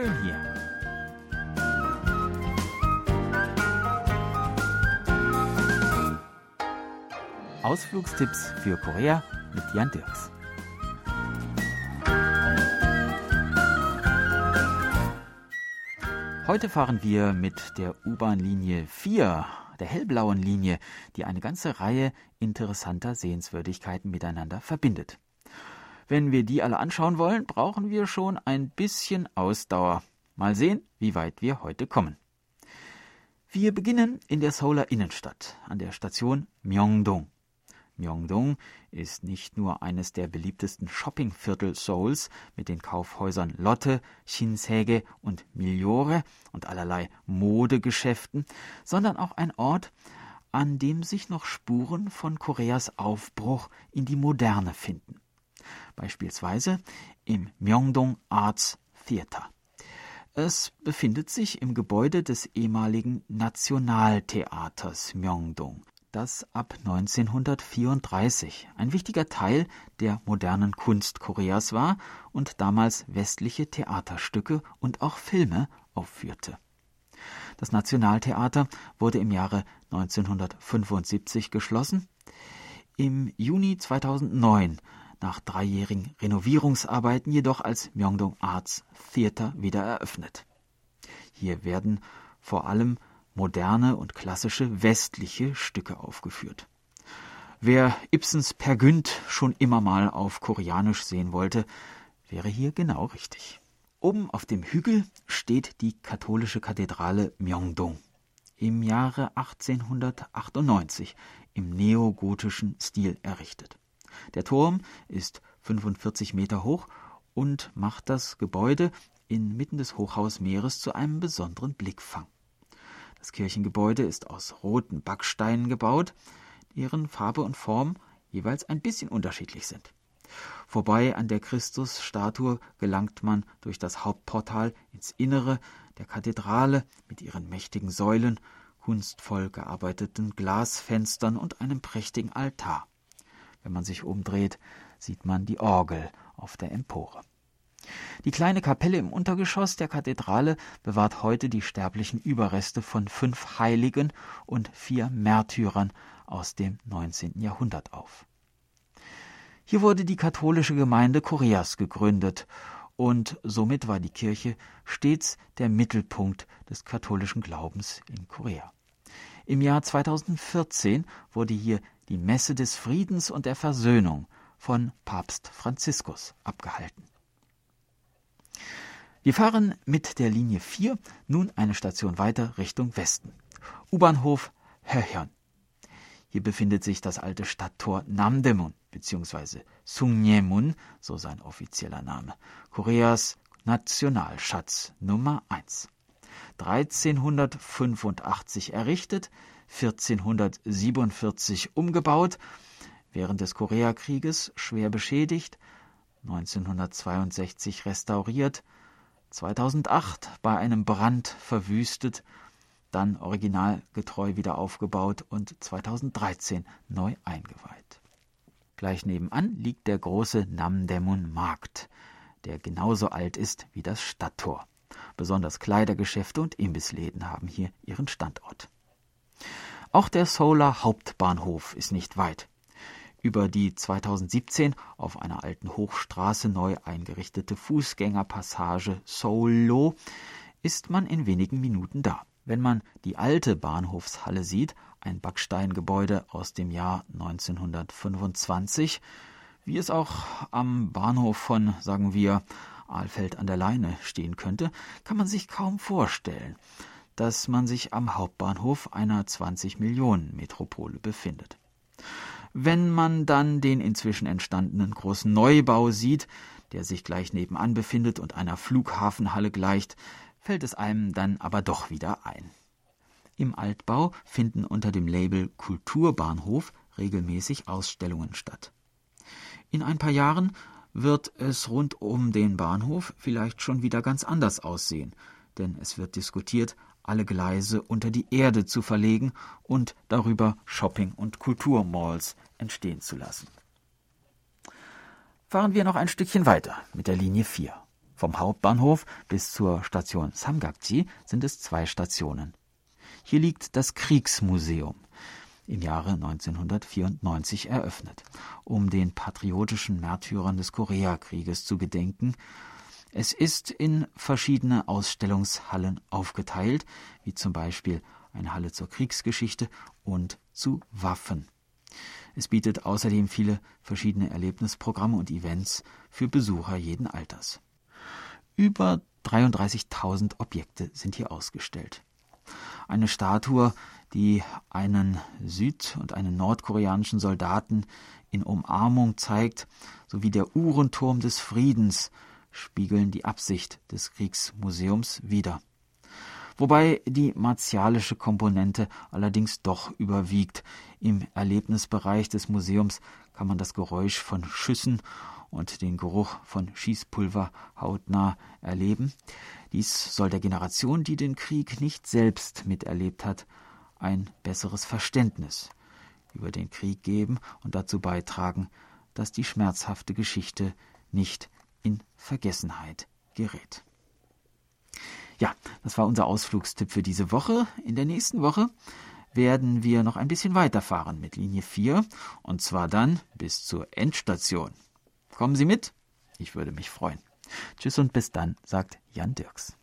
schön hier. Ausflugstipps für Korea mit Jan Dirks. Heute fahren wir mit der U-Bahn-Linie 4, der hellblauen Linie, die eine ganze Reihe interessanter Sehenswürdigkeiten miteinander verbindet. Wenn wir die alle anschauen wollen, brauchen wir schon ein bisschen Ausdauer. Mal sehen, wie weit wir heute kommen. Wir beginnen in der Seouler Innenstadt an der Station Myeongdong. Myeongdong ist nicht nur eines der beliebtesten Shoppingviertel Seouls mit den Kaufhäusern Lotte, Shinsegae und Miljore und allerlei Modegeschäften, sondern auch ein Ort, an dem sich noch Spuren von Koreas Aufbruch in die Moderne finden. Beispielsweise im Myeongdong Arts Theater. Es befindet sich im Gebäude des ehemaligen Nationaltheaters Myeongdong das ab 1934 ein wichtiger Teil der modernen Kunst Koreas war und damals westliche Theaterstücke und auch Filme aufführte. Das Nationaltheater wurde im Jahre 1975 geschlossen. Im Juni 2009 nach dreijährigen Renovierungsarbeiten jedoch als Myeongdong Arts Theater wieder eröffnet. Hier werden vor allem moderne und klassische westliche Stücke aufgeführt. Wer Ibsens Per Günd schon immer mal auf Koreanisch sehen wollte, wäre hier genau richtig. Oben auf dem Hügel steht die katholische Kathedrale Myeongdong. Im Jahre 1898 im neogotischen Stil errichtet. Der Turm ist 45 Meter hoch und macht das Gebäude inmitten des Hochhausmeeres zu einem besonderen Blickfang. Das Kirchengebäude ist aus roten Backsteinen gebaut, deren Farbe und Form jeweils ein bisschen unterschiedlich sind. Vorbei an der Christusstatue gelangt man durch das Hauptportal ins Innere der Kathedrale mit ihren mächtigen Säulen, kunstvoll gearbeiteten Glasfenstern und einem prächtigen Altar. Wenn man sich umdreht, sieht man die Orgel auf der Empore. Die kleine Kapelle im Untergeschoss der Kathedrale bewahrt heute die sterblichen Überreste von fünf Heiligen und vier Märtyrern aus dem 19. Jahrhundert auf. Hier wurde die katholische Gemeinde Koreas gegründet und somit war die Kirche stets der Mittelpunkt des katholischen Glaubens in Korea. Im Jahr 2014 wurde hier die Messe des Friedens und der Versöhnung von Papst Franziskus abgehalten. Wir fahren mit der Linie 4 nun eine Station weiter Richtung Westen. U-Bahnhof Höhyeon. Hier befindet sich das alte Stadttor Namdaemun bzw. Sungniemun, so sein offizieller Name, Koreas Nationalschatz Nummer 1. 1385 errichtet, 1447 umgebaut, während des Koreakrieges schwer beschädigt, 1962 restauriert, 2008 bei einem Brand verwüstet, dann originalgetreu wieder aufgebaut und 2013 neu eingeweiht. Gleich nebenan liegt der große Namdaemun Markt, der genauso alt ist wie das Stadttor. Besonders Kleidergeschäfte und Imbissläden haben hier ihren Standort. Auch der Solar Hauptbahnhof ist nicht weit über die 2017 auf einer alten Hochstraße neu eingerichtete Fußgängerpassage Solo ist man in wenigen Minuten da. Wenn man die alte Bahnhofshalle sieht, ein Backsteingebäude aus dem Jahr 1925, wie es auch am Bahnhof von, sagen wir, Alfeld an der Leine stehen könnte, kann man sich kaum vorstellen, dass man sich am Hauptbahnhof einer 20 Millionen Metropole befindet. Wenn man dann den inzwischen entstandenen großen Neubau sieht, der sich gleich nebenan befindet und einer Flughafenhalle gleicht, fällt es einem dann aber doch wieder ein. Im Altbau finden unter dem Label Kulturbahnhof regelmäßig Ausstellungen statt. In ein paar Jahren wird es rund um den Bahnhof vielleicht schon wieder ganz anders aussehen, denn es wird diskutiert, alle Gleise unter die Erde zu verlegen und darüber Shopping- und Kulturmalls entstehen zu lassen. Fahren wir noch ein Stückchen weiter mit der Linie 4. Vom Hauptbahnhof bis zur Station Samgakji sind es zwei Stationen. Hier liegt das Kriegsmuseum, im Jahre 1994 eröffnet, um den patriotischen Märtyrern des Koreakrieges zu gedenken. Es ist in verschiedene Ausstellungshallen aufgeteilt, wie zum Beispiel eine Halle zur Kriegsgeschichte und zu Waffen. Es bietet außerdem viele verschiedene Erlebnisprogramme und Events für Besucher jeden Alters. Über 33.000 Objekte sind hier ausgestellt. Eine Statue, die einen süd- und einen nordkoreanischen Soldaten in Umarmung zeigt, sowie der Uhrenturm des Friedens spiegeln die Absicht des Kriegsmuseums wider wobei die martialische Komponente allerdings doch überwiegt. Im Erlebnisbereich des Museums kann man das Geräusch von Schüssen und den Geruch von Schießpulver hautnah erleben. Dies soll der Generation, die den Krieg nicht selbst miterlebt hat, ein besseres Verständnis über den Krieg geben und dazu beitragen, dass die schmerzhafte Geschichte nicht in Vergessenheit gerät. Ja, das war unser Ausflugstipp für diese Woche. In der nächsten Woche werden wir noch ein bisschen weiterfahren mit Linie 4 und zwar dann bis zur Endstation. Kommen Sie mit? Ich würde mich freuen. Tschüss und bis dann, sagt Jan Dirks.